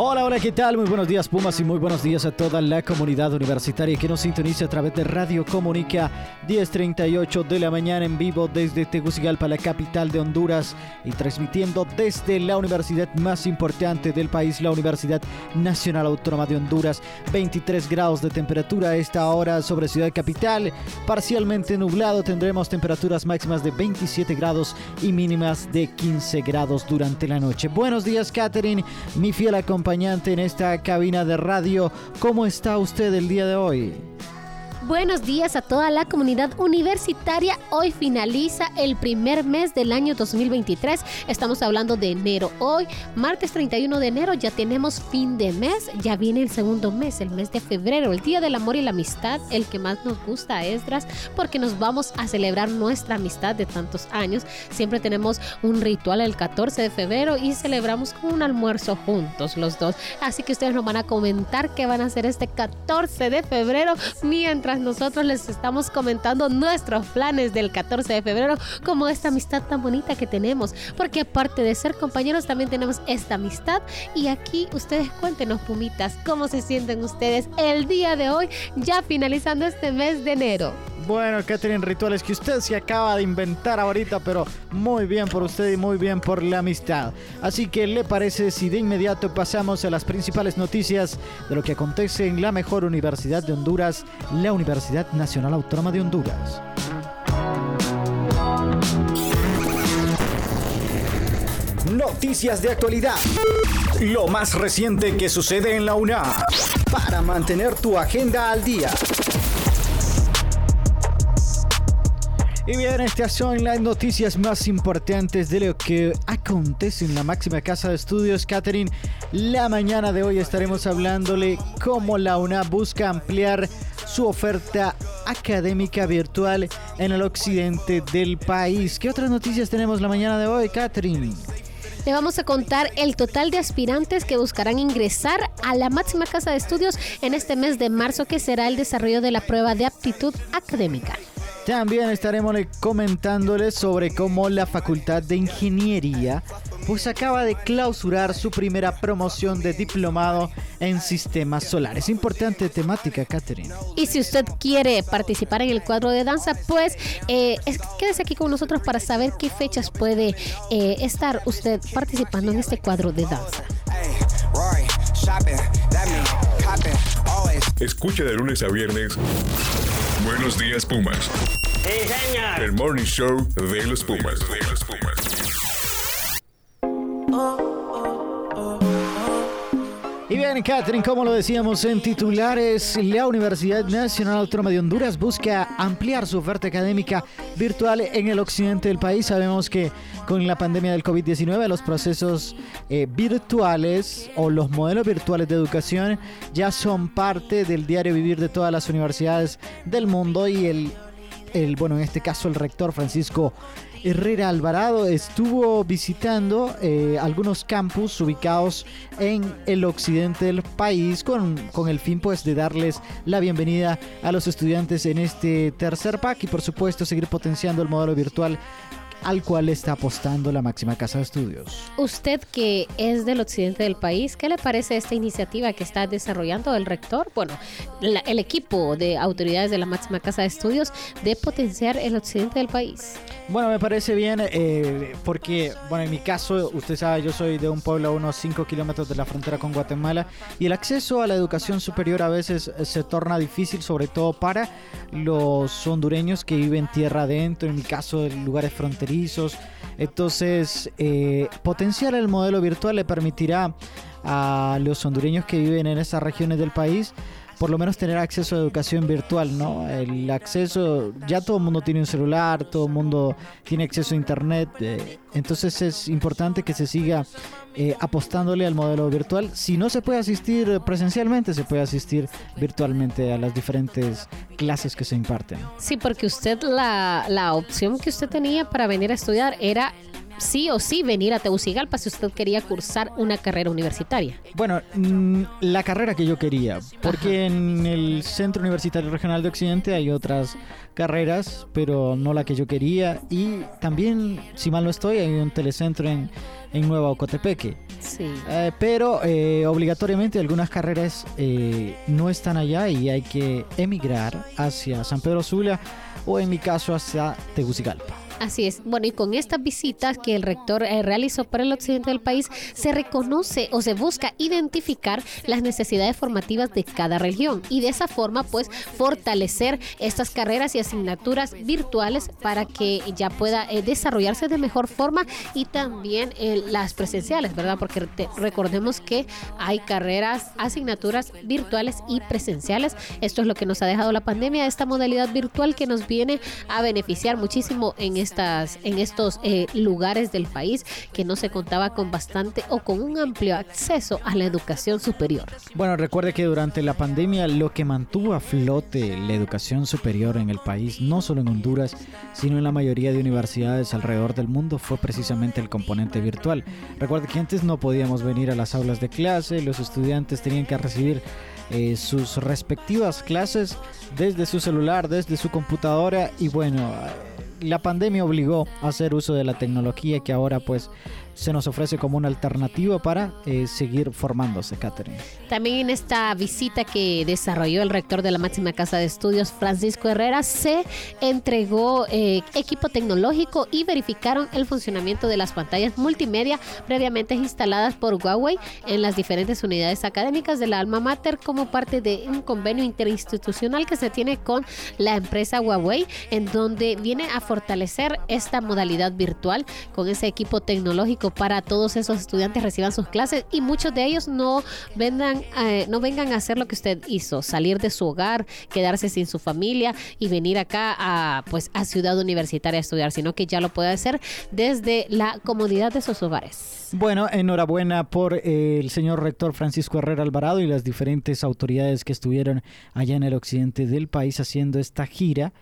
Hola, hola, ¿qué tal? Muy buenos días Pumas y muy buenos días a toda la comunidad universitaria que nos sintoniza a través de Radio Comunica 1038 de la mañana en vivo desde Tegucigalpa, la capital de Honduras y transmitiendo desde la universidad más importante del país, la Universidad Nacional Autónoma de Honduras. 23 grados de temperatura a esta hora sobre Ciudad Capital, parcialmente nublado, tendremos temperaturas máximas de 27 grados y mínimas de 15 grados durante la noche. Buenos días Catherine, mi fiel acompañante en esta cabina de radio. ¿Cómo está usted el día de hoy? Buenos días a toda la comunidad universitaria. Hoy finaliza el primer mes del año 2023. Estamos hablando de enero. Hoy, martes 31 de enero, ya tenemos fin de mes. Ya viene el segundo mes, el mes de febrero, el Día del Amor y la Amistad, el que más nos gusta, Esdras, porque nos vamos a celebrar nuestra amistad de tantos años. Siempre tenemos un ritual el 14 de febrero y celebramos con un almuerzo juntos los dos. Así que ustedes nos van a comentar qué van a hacer este 14 de febrero mientras nosotros les estamos comentando nuestros planes del 14 de febrero, como esta amistad tan bonita que tenemos, porque aparte de ser compañeros también tenemos esta amistad y aquí ustedes cuéntenos, pumitas, cómo se sienten ustedes el día de hoy, ya finalizando este mes de enero. Bueno, Catherine, rituales que usted se acaba de inventar ahorita, pero muy bien por usted y muy bien por la amistad. Así que, ¿le parece si de inmediato pasamos a las principales noticias de lo que acontece en la mejor universidad de Honduras, la Universidad Nacional Autónoma de Honduras? Noticias de actualidad. Lo más reciente que sucede en la UNA. Para mantener tu agenda al día. Y bien, estas son las noticias más importantes de lo que acontece en la máxima casa de estudios, Catherine. La mañana de hoy estaremos hablándole cómo la UNA busca ampliar su oferta académica virtual en el occidente del país. ¿Qué otras noticias tenemos la mañana de hoy, Catherine? Le vamos a contar el total de aspirantes que buscarán ingresar a la máxima casa de estudios en este mes de marzo, que será el desarrollo de la prueba de aptitud académica. También estaremos comentándoles sobre cómo la Facultad de Ingeniería pues acaba de clausurar su primera promoción de diplomado en sistemas solares. Importante temática, Catherine. Y si usted quiere participar en el cuadro de danza, pues eh, quédese aquí con nosotros para saber qué fechas puede eh, estar usted participando en este cuadro de danza. Escucha de lunes a viernes. Buenos días, Pumas. El morning show de los Pumas. De los Pumas. Bien, Catherine, como lo decíamos en titulares, la Universidad Nacional Autónoma de Honduras busca ampliar su oferta académica virtual en el occidente del país. Sabemos que con la pandemia del COVID-19 los procesos eh, virtuales o los modelos virtuales de educación ya son parte del diario vivir de todas las universidades del mundo y el, el bueno, en este caso el rector Francisco Herrera Alvarado estuvo visitando eh, algunos campus ubicados en el occidente del país con, con, el fin pues de darles la bienvenida a los estudiantes en este tercer pack y por supuesto seguir potenciando el modelo virtual al cual está apostando la máxima casa de estudios. Usted que es del occidente del país, ¿qué le parece esta iniciativa que está desarrollando el rector? Bueno, la, el equipo de autoridades de la máxima casa de estudios de potenciar el occidente del país. Bueno, me parece bien eh, porque, bueno, en mi caso, usted sabe, yo soy de un pueblo a unos 5 kilómetros de la frontera con Guatemala y el acceso a la educación superior a veces se torna difícil, sobre todo para los hondureños que viven tierra adentro, en mi caso, en lugares fronterizos. Entonces, eh, potenciar el modelo virtual le permitirá a los hondureños que viven en esas regiones del país por lo menos tener acceso a educación virtual, ¿no? El acceso, ya todo el mundo tiene un celular, todo el mundo tiene acceso a internet, eh, entonces es importante que se siga eh, apostándole al modelo virtual. Si no se puede asistir presencialmente, se puede asistir virtualmente a las diferentes clases que se imparten. Sí, porque usted la, la opción que usted tenía para venir a estudiar era sí o sí venir a Tegucigalpa si usted quería cursar una carrera universitaria. Bueno, mm, la carrera que yo quería, porque en el Centro Universitario Regional de Occidente hay otras carreras, pero no la que yo quería. Y también, si mal no estoy, hay un telecentro en, en Nueva Ocotepeque. Sí. Eh, pero eh, obligatoriamente algunas carreras eh, no están allá y hay que emigrar hacia San Pedro Sula o en mi caso hacia Tegucigalpa. Así es. Bueno, y con estas visitas que el rector eh, realizó para el occidente del país, se reconoce o se busca identificar las necesidades formativas de cada región y de esa forma, pues, fortalecer estas carreras y asignaturas virtuales para que ya pueda eh, desarrollarse de mejor forma y también eh, las presenciales, ¿verdad? Porque te- recordemos que hay carreras, asignaturas virtuales y presenciales. Esto es lo que nos ha dejado la pandemia, esta modalidad virtual que nos viene a beneficiar muchísimo en en estos eh, lugares del país que no se contaba con bastante o con un amplio acceso a la educación superior. Bueno, recuerde que durante la pandemia lo que mantuvo a flote la educación superior en el país, no solo en Honduras, sino en la mayoría de universidades alrededor del mundo, fue precisamente el componente virtual. Recuerde que antes no podíamos venir a las aulas de clase, los estudiantes tenían que recibir eh, sus respectivas clases desde su celular, desde su computadora y bueno, la pandemia obligó a hacer uso de la tecnología que ahora pues se nos ofrece como una alternativa para eh, seguir formándose, Catherine. También en esta visita que desarrolló el rector de la máxima casa de estudios, Francisco Herrera, se entregó eh, equipo tecnológico y verificaron el funcionamiento de las pantallas multimedia previamente instaladas por Huawei en las diferentes unidades académicas de la alma mater como parte de un convenio interinstitucional que se tiene con la empresa Huawei, en donde viene a fortalecer esta modalidad virtual con ese equipo tecnológico para todos esos estudiantes reciban sus clases y muchos de ellos no vengan, eh, no vengan a hacer lo que usted hizo, salir de su hogar, quedarse sin su familia y venir acá a pues a Ciudad Universitaria a estudiar, sino que ya lo puede hacer desde la comodidad de sus hogares. Bueno, enhorabuena por eh, el señor rector Francisco Herrera Alvarado y las diferentes autoridades que estuvieron allá en el occidente del país haciendo esta gira.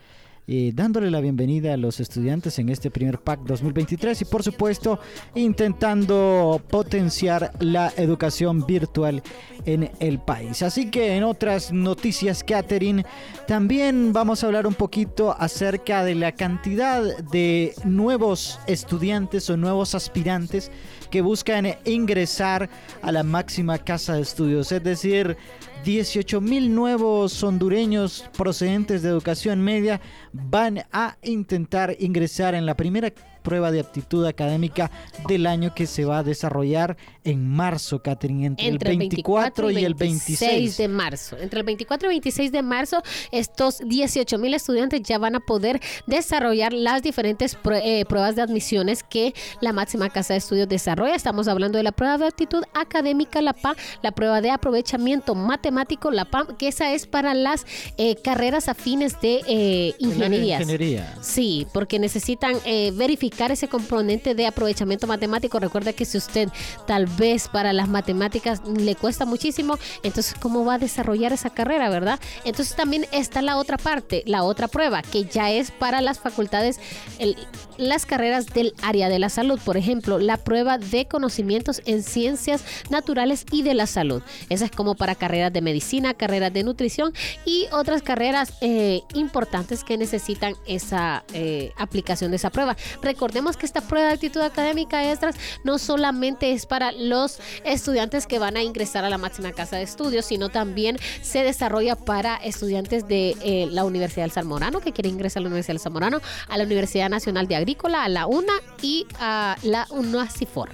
Eh, dándole la bienvenida a los estudiantes en este primer PAC 2023 y por supuesto intentando potenciar la educación virtual en el país. Así que en otras noticias, Catherine, también vamos a hablar un poquito acerca de la cantidad de nuevos estudiantes o nuevos aspirantes que buscan ingresar a la máxima casa de estudios, es decir, 18 mil nuevos hondureños procedentes de educación media van a intentar ingresar en la primera prueba de aptitud académica del año que se va a desarrollar en marzo, Catherine, entre, Entre el 24 y el 26. de marzo. Entre el 24 y 26 de marzo, estos 18 mil estudiantes ya van a poder desarrollar las diferentes prue- eh, pruebas de admisiones que la máxima casa de estudios desarrolla. Estamos hablando de la prueba de aptitud académica, la PA, la prueba de aprovechamiento matemático, la PAM, que esa es para las eh, carreras afines de eh, ingenierías. Ingeniería. Sí, porque necesitan eh, ese componente de aprovechamiento matemático. Recuerda que si usted tal vez para las matemáticas le cuesta muchísimo, entonces ¿cómo va a desarrollar esa carrera, verdad? Entonces también está la otra parte, la otra prueba, que ya es para las facultades, el- las carreras del área de la salud. Por ejemplo, la prueba de conocimientos en ciencias naturales y de la salud. Esa es como para carreras de medicina, carreras de nutrición y otras carreras eh, importantes que necesitan esa eh, aplicación de esa prueba. Recordemos que esta prueba de actitud académica extras no solamente es para los estudiantes que van a ingresar a la máxima casa de estudios, sino también se desarrolla para estudiantes de eh, la Universidad del Zamorano que quieren ingresar a la Universidad del Zamorano, a la Universidad Nacional de A la UNA y a la UNACIFOR.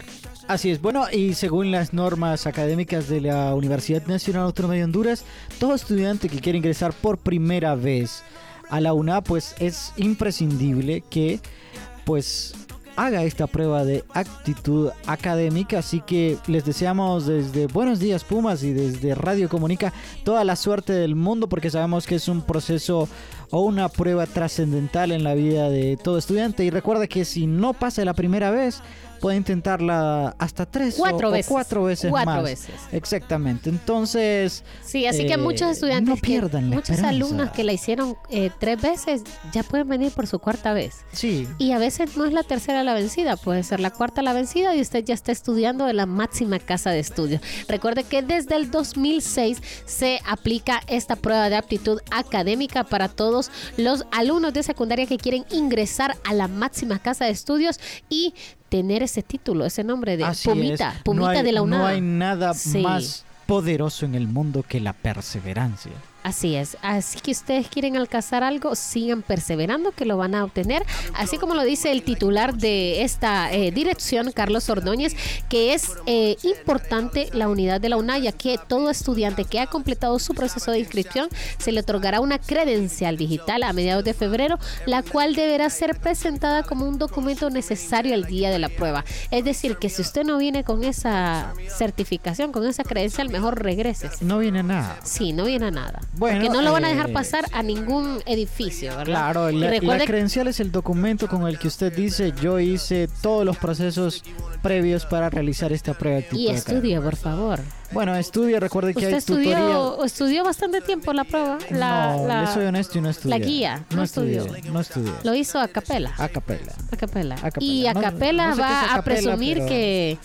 Así es, bueno, y según las normas académicas de la Universidad Nacional Autónoma de Honduras, todo estudiante que quiere ingresar por primera vez a la UNA, pues es imprescindible que pues haga esta prueba de actitud académica. Así que les deseamos desde Buenos Días Pumas y desde Radio Comunica toda la suerte del mundo porque sabemos que es un proceso o una prueba trascendental en la vida de todo estudiante. Y recuerda que si no pasa la primera vez, puede intentarla hasta tres cuatro o, veces. cuatro veces cuatro más. veces. Exactamente. Entonces, Sí, así que eh, muchos estudiantes, no que- pierdan la muchos esperanza. alumnos que la hicieron eh, tres veces, ya pueden venir por su cuarta vez. sí, Y a veces no es la tercera la vencida, puede ser la cuarta la vencida y usted ya está estudiando en la máxima casa de estudios. Recuerde que desde el 2006 se aplica esta prueba de aptitud académica para todos los alumnos de secundaria que quieren ingresar a la máxima casa de estudios y tener ese título, ese nombre de así Pumita, es. Pumita no hay, de la UNAM. No hay nada Sí. más poderoso en el mundo que la perseverancia. Así es. Así que ustedes quieren alcanzar algo, sigan perseverando que lo van a obtener. Así como lo dice el titular de esta eh, dirección, Carlos Ordóñez, que es eh, importante la unidad de la UNAYA, que todo estudiante que ha completado su proceso de inscripción se le otorgará una credencial digital a mediados de febrero, la cual deberá ser presentada como un documento necesario el día de la prueba. Es decir, que si usted no viene con esa certificación, con esa credencial, mejor regrese. No viene nada. Sí, no viene a nada. Bueno, Porque no lo van a dejar eh, pasar a ningún edificio, ¿verdad? Claro, la, credencial es el documento con el que usted dice yo hice todos los procesos previos para realizar esta prueba de y actitud académica". estudie, por favor. Bueno, estudia, recuerde que ¿Usted hay tutoría. estudió, estudió bastante tiempo la prueba? La, no, la- le soy honesto y no estudié. la guía, No, estudió. no estudié. Lo hizo a capela. A capela. A capela. A capela. Y a capela no va a presumir pero- que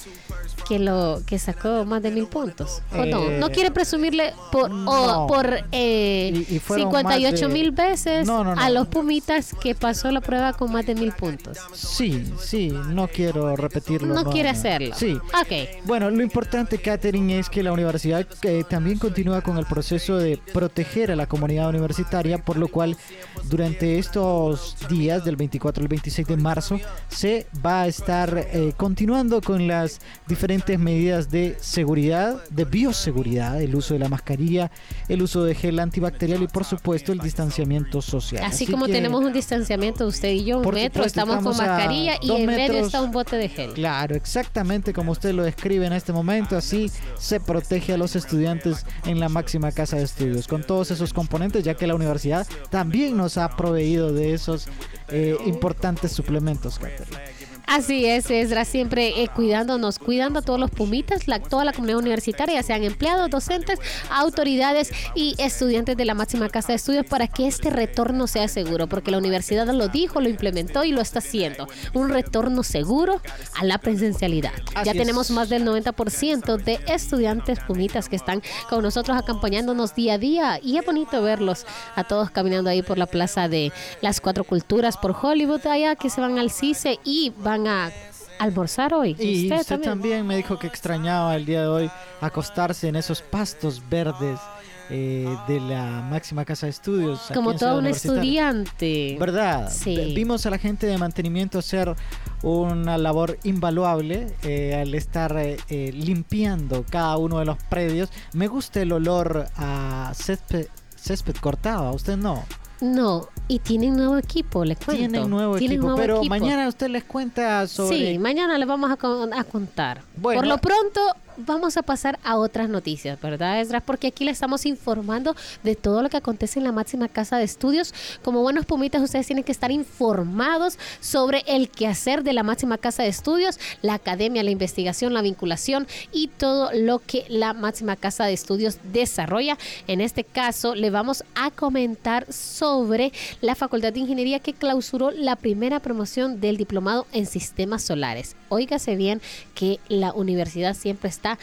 que lo que sacó más de mil puntos. ¿O no? Eh, No quiere presumirle por, no. o por eh, Y- y fueron 58 más de- mil veces No, no, a los Pumitas que pasó la prueba con más de mil puntos. Sí, sí, no quiero repetirlo. No quiere hacerlo. Sí. Ok. Bueno, lo importante, Catherine, es que la universidad eh, también continúa con el proceso de proteger a la comunidad universitaria, por lo cual durante estos días, del 24 al 26 de marzo, se va a estar eh, continuando con las diferentes medidas de seguridad, de bioseguridad, el uso de la mascarilla, el uso de gel antibacterial y, por supuesto, el distanciamiento social. Así, como que- tenemos un distanciamiento usted y yo, un metro, supuesto, estamos, con estamos mascarilla y en medio metros. está un bote de gel. Claro, exactamente como usted lo describe en este momento, así se protege a los estudiantes en la máxima casa de estudios, con todos esos componentes, ya que la universidad también nos ha proveído de esos eh, importantes suplementos, Catherine. Así es, Esdra, siempre eh, cuidándonos, cuidando a todos los pumitas, la, toda la comunidad universitaria, ya sean empleados, docentes, autoridades y estudiantes de la máxima casa de estudios para que este retorno sea seguro, porque la universidad lo dijo, lo implementó y lo está haciendo. Un retorno seguro a la presencialidad. Así ya es. tenemos más del 90% de estudiantes pumitas que están con nosotros acompañándonos día a día y es bonito verlos a todos caminando ahí por la plaza de las cuatro culturas por Hollywood allá que se van al CICE y van a almorzar hoy. Y usted, también? me dijo que extrañaba el día de hoy acostarse en esos pastos verdes eh, de la máxima casa de estudios. Como todo un estudiante. ¿Verdad? Sí. Vimos a la gente de mantenimiento hacer una labor invaluable eh, al estar eh, eh, limpiando cada uno de los predios. Me gusta el olor a césped, césped cortado, ¿a usted no? No, y tienen nuevo equipo, le cuento. Tienen nuevo Tienen equipo, nuevo pero equipo. mañana usted les cuenta sobre... Sí, mañana les vamos a, con- a contar. Bueno. Por lo pronto, vamos a pasar a otras noticias, ¿verdad, Esdras? Porque aquí le estamos informando de todo lo que acontece en la máxima casa de estudios. Como buenos pumitas, ustedes tienen que estar informados sobre el quehacer de la máxima casa de estudios, la academia, la investigación, la vinculación y todo lo que la máxima casa de estudios desarrolla. En este caso, le vamos a comentar sobre la Facultad de Ingeniería que clausuró la primera promoción del diplomado en sistemas solares. Óigase bien que la universidad siempre está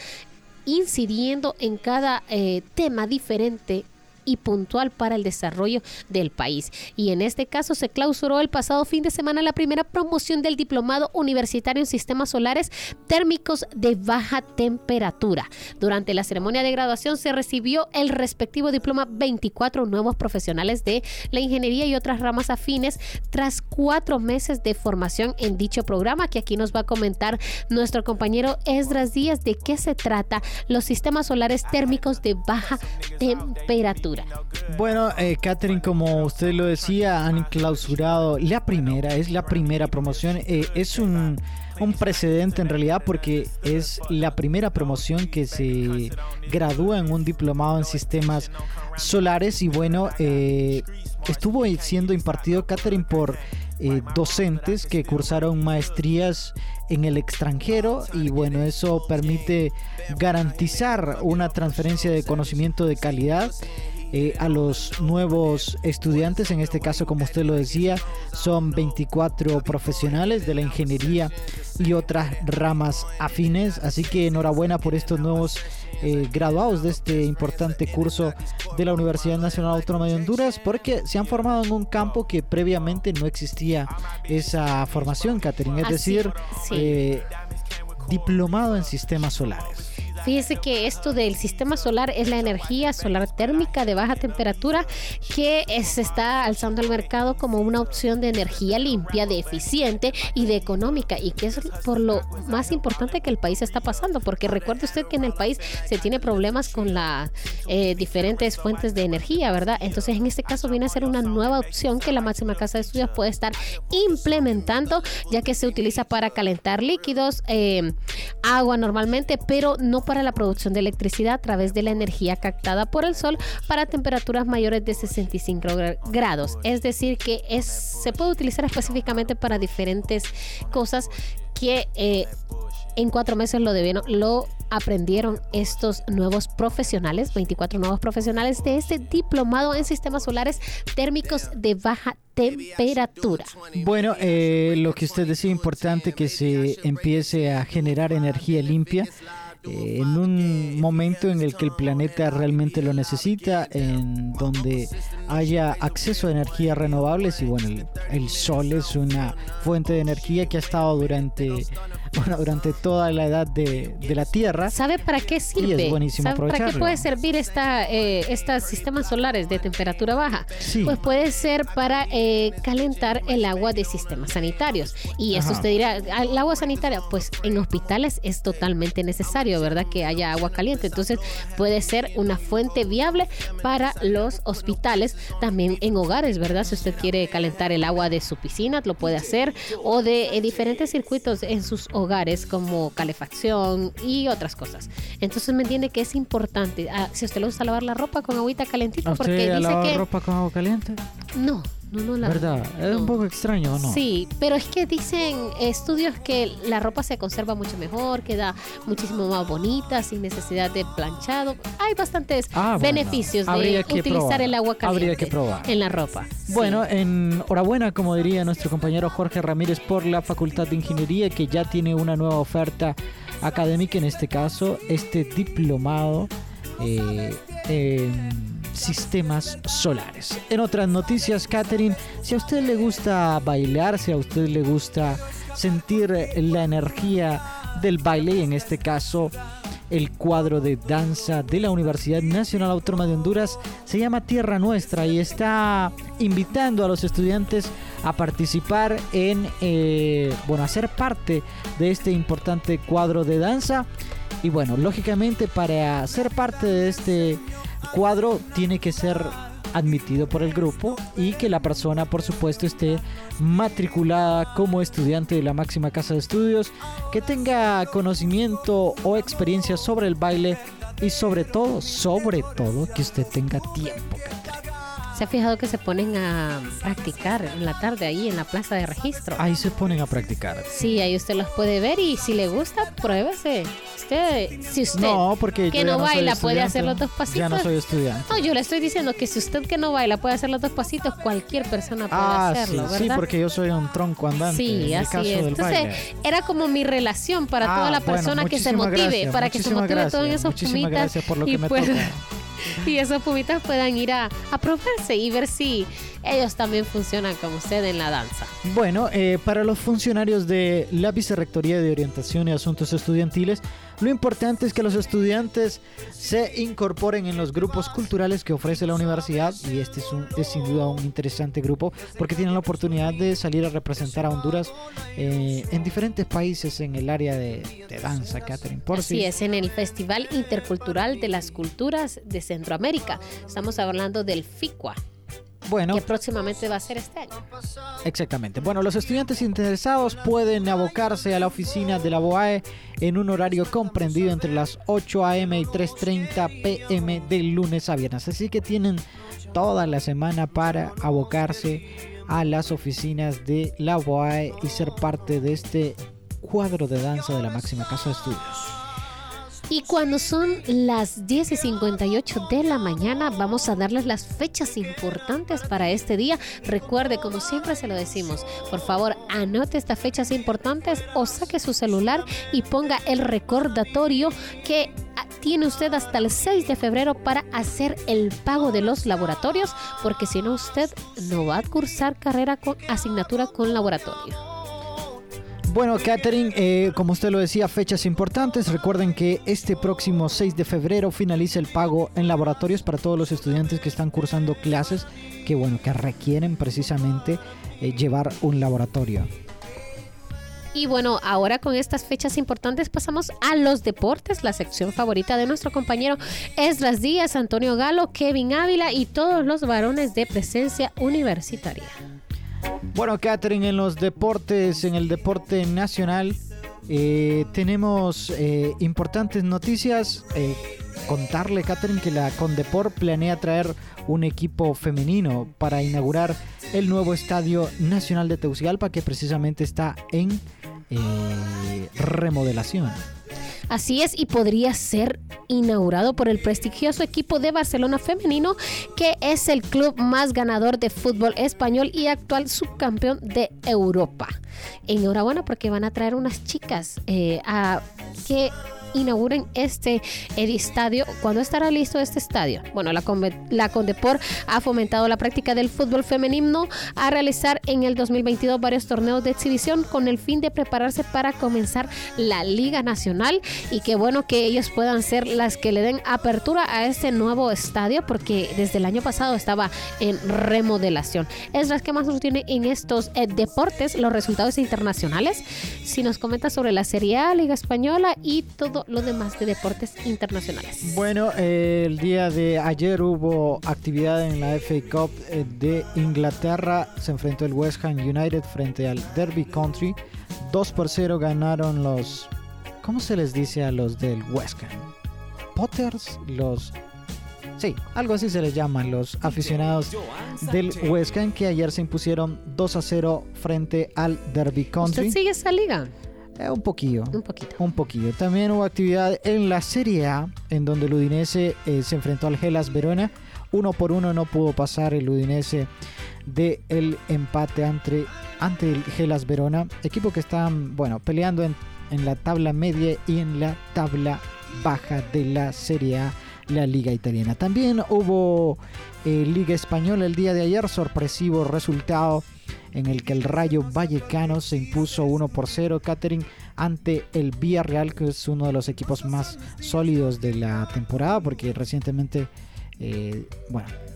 incidiendo en cada eh, tema diferente y puntual para el desarrollo del país. Y en este caso se clausuró el pasado fin de semana la primera promoción del diplomado universitario en sistemas solares térmicos de baja temperatura. Durante la ceremonia de graduación se recibió el respectivo diploma 24 nuevos profesionales de la ingeniería y otras ramas afines tras cuatro meses de formación en dicho programa, que aquí nos va a comentar nuestro compañero Esdras Díaz de qué se trata los sistemas solares térmicos de baja temperatura. Bueno, eh, Catherine, como usted lo decía, han clausurado la primera, es la primera promoción, eh, es un un precedente en realidad porque es la primera promoción que se gradúa en un diplomado en sistemas solares y bueno, eh, estuvo siendo impartido Catherine por eh, docentes que cursaron maestrías en el extranjero y bueno, eso permite garantizar una transferencia de conocimiento de calidad eh, a los nuevos estudiantes. En este caso, como usted lo decía, son 24 profesionales de la ingeniería y otras ramas afines. Así que enhorabuena por estos nuevos eh, graduados de este importante curso de la Universidad Nacional Autónoma de Honduras, porque se han formado en un campo que previamente no existía esa formación, Catherine, es decir, eh, diplomado en sistemas solares. Fíjese que esto del sistema solar es la energía solar térmica de baja temperatura que se está alzando al mercado como una opción de energía limpia, de eficiente y de económica y que es por lo más importante que el país está pasando, porque recuerde usted que en el país se tiene problemas con las eh, diferentes fuentes de energía, ¿verdad? Entonces en este caso viene a ser una nueva opción que la máxima casa de estudios puede estar implementando, ya que se utiliza para calentar líquidos, eh, agua normalmente, pero no para la producción de electricidad a través de la energía captada por el sol para temperaturas mayores de 65 grados. Es decir, que es, se puede utilizar específicamente para diferentes cosas que eh, en cuatro meses lo debieron, lo aprendieron estos nuevos profesionales, 24 nuevos profesionales de este diplomado en sistemas solares térmicos de baja temperatura. Bueno, eh, lo que usted decía importante que se empiece a generar energía limpia eh, en un momento en el que el planeta realmente lo necesita, en donde haya acceso a energías renovables y bueno, el, sol es una fuente de energía que ha estado durante, bueno, durante toda la edad de, la Tierra. ¿Sabe para qué sirve? Y es buenísimo ¿Sabe para qué puede servir esta, eh, estos sistemas solares de temperatura baja? Pues puede ser para eh, calentar el agua de sistemas sanitarios. Y eso usted dirá, el agua sanitaria, pues en hospitales es totalmente necesario ¿verdad? Que haya agua caliente. Entonces puede ser una fuente viable para los hospitales, también en hogares, ¿verdad? Si usted quiere calentar el agua de su piscina, lo puede hacer, o de eh, diferentes circuitos en sus hogares como calefacción y otras cosas. Entonces me entiende que es importante. Ah, si usted le gusta lavar la ropa con agüita calentita, porque dice que... ropa con agua caliente? No, no, no la ¿Verdad? Es un poco extraño, ¿no? Sí, pero es que dicen estudios que la ropa se conserva mucho mejor, queda muchísimo más bonita, sin necesidad de planchado. Hay bastantes ah, beneficios de utilizar el agua caliente que probar. en la ropa. Bueno, enhorabuena, como diría nuestro compañero Jorge Ramírez, por la Facultad de Ingeniería, que ya tiene una nueva oferta académica, en este caso, este diplomado. Eh, sistemas solares. En otras noticias, Catherine, si a usted le gusta bailar, si a usted le gusta sentir la energía del baile, y en este caso el cuadro de danza de la Universidad Nacional Autónoma de Honduras se llama Tierra Nuestra y está invitando a los estudiantes a participar en, eh, bueno, a ser parte de este importante cuadro de danza. Y bueno, lógicamente para ser parte de este cuadro tiene que ser admitido por el grupo y que la persona por supuesto esté matriculada como estudiante de la máxima casa de estudios, que tenga conocimiento o experiencia sobre el baile y sobre todo, sobre todo que usted tenga tiempo. ¿Se ha fijado que se ponen a practicar en la tarde ahí en la plaza de registro? Ahí se ponen a practicar. Sí, ahí usted los puede ver y si le gusta, pruébese. Usted, si usted no, porque que no, baila puede hacer los dos pasitos. Ya no soy estudiante. No, yo le estoy diciendo que si usted que no baila puede hacer los dos pasitos, cualquier persona puede ah, hacerlo, sí, ¿verdad? Sí, porque yo soy un tronco andante. Sí, en así el caso es. Del Entonces, baile. era como mi relación para ah, toda la persona que se motive, para que se motive todo en esos Muchísimas gracias por lo que me toca. y esos pumitas puedan ir a, a probarse y ver si ellos también funcionan como usted en la danza. Bueno, eh, para los funcionarios de la Vicerrectoría de Orientación y Asuntos Estudiantiles, Lo importante es que los estudiantes se incorporen en los grupos culturales que ofrece la universidad y este es, un, sin duda un interesante grupo porque tienen la oportunidad de salir a representar a Honduras eh, en diferentes países en el área de, danza, Catherine. Por Así es, en el Festival Intercultural de las Culturas de Centroamérica. Estamos hablando del FICUA. Bueno, que próximamente va a ser este año. Exactamente. Bueno, los estudiantes interesados pueden abocarse a la oficina de la BOAE en un horario comprendido entre las 8 a.m. y 3.30 p.m. de lunes a viernes. Así que tienen toda la semana para abocarse a las oficinas de la BOAE y ser parte de este cuadro de danza de la máxima casa de estudios. Y cuando son las 10 y 58 de la mañana, vamos a darles las fechas importantes para este día. Recuerde, como siempre se lo decimos, por favor, anote estas fechas importantes o saque su celular y ponga el recordatorio que tiene usted hasta el 6 de febrero para hacer el pago de los laboratorios, porque si no, usted no va a cursar carrera con asignatura con laboratorio. Bueno, Catherine, eh, como usted lo decía, fechas importantes. Recuerden que este próximo 6 de febrero finaliza el pago en laboratorios para todos los estudiantes que están cursando clases que, bueno, que requieren precisamente eh, llevar un laboratorio. Y bueno, ahora con estas fechas importantes pasamos a los deportes, la sección favorita de nuestro compañero Esdras Díaz, Antonio Galo, Kevin Ávila y todos los varones de presencia universitaria. Bueno, Catherine, en los deportes, en el deporte nacional, eh, tenemos eh, importantes noticias. Eh, contarle, Catherine, que la Condepor planea traer un equipo femenino para inaugurar el nuevo Estadio Nacional de Tegucigalpa, que precisamente está en remodelación. Así es, y podría ser inaugurado por el prestigioso equipo de Barcelona femenino, que es el club más ganador de fútbol español y actual subcampeón de Europa. Enhorabuena porque van a traer unas chicas eh, a que inauguren este estadio. ¿Cuándo estará listo este estadio? Bueno, la, la Condepor ha fomentado la práctica del fútbol femenino a realizar en el 2022 varios torneos de exhibición con el fin de prepararse para comenzar la Liga Nacional y qué bueno que ellos puedan ser las que le den apertura a este nuevo estadio porque desde el año pasado estaba en remodelación. Es las que más nos tiene en estos eh, deportes los resultados internacionales. Si nos comenta sobre la Serie A, Liga Española y todo lo demás de deportes internacionales. Bueno, el día de ayer hubo actividad en la FA Cup eh, de Inglaterra. Se enfrentó el West Ham United frente al Derby Country. 2 por 0 ganaron los... ¿Cómo se les dice a los del West Ham? Potters, los Sí, algo así se les llaman los aficionados del West Ham que ayer se impusieron 2 a 0 frente al Derby Country. ¿Usted sigue esa liga? Eh, un poquillo. Un poquito. Un poquillo. También hubo actividad en la Serie A, en donde el Udinese eh, se enfrentó al Gelas Verona. Uno por uno no pudo pasar el Udinese de el empate ante, ante el Gelas Verona. Equipo que está, bueno, peleando en, en la tabla media y en la tabla baja de la Serie A, la Liga Italiana. También hubo eh, Liga Española el día de ayer, sorpresivo resultado en el que el Rayo Vallecano se impuso 1 por 0, Catering, ante el Villarreal, que es uno de los equipos más sólidos de la temporada, porque recientemente eh,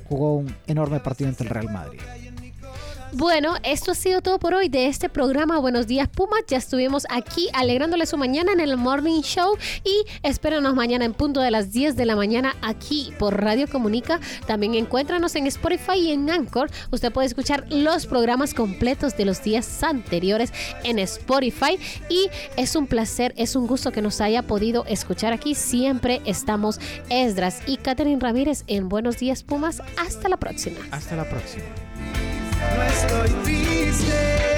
jugó un enorme partido ante el Real Madrid. Bueno, esto ha sido todo por hoy de este programa Buenos Días Pumas. Ya estuvimos aquí alegrándole su mañana en el Morning Show y espérenos mañana en punto de las 10 de la mañana aquí por Radio Comunica. También encuéntranos en Spotify y en Anchor. Usted puede escuchar los programas completos de los días anteriores en Spotify y es un placer, es un gusto que nos haya podido escuchar aquí. Siempre estamos Esdras y Catherine Ramírez en Buenos Días Pumas. Hasta la próxima. Hasta la próxima no estoy triste.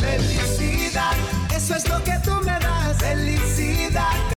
Felicidad, eso es lo que tú me das. Felicidad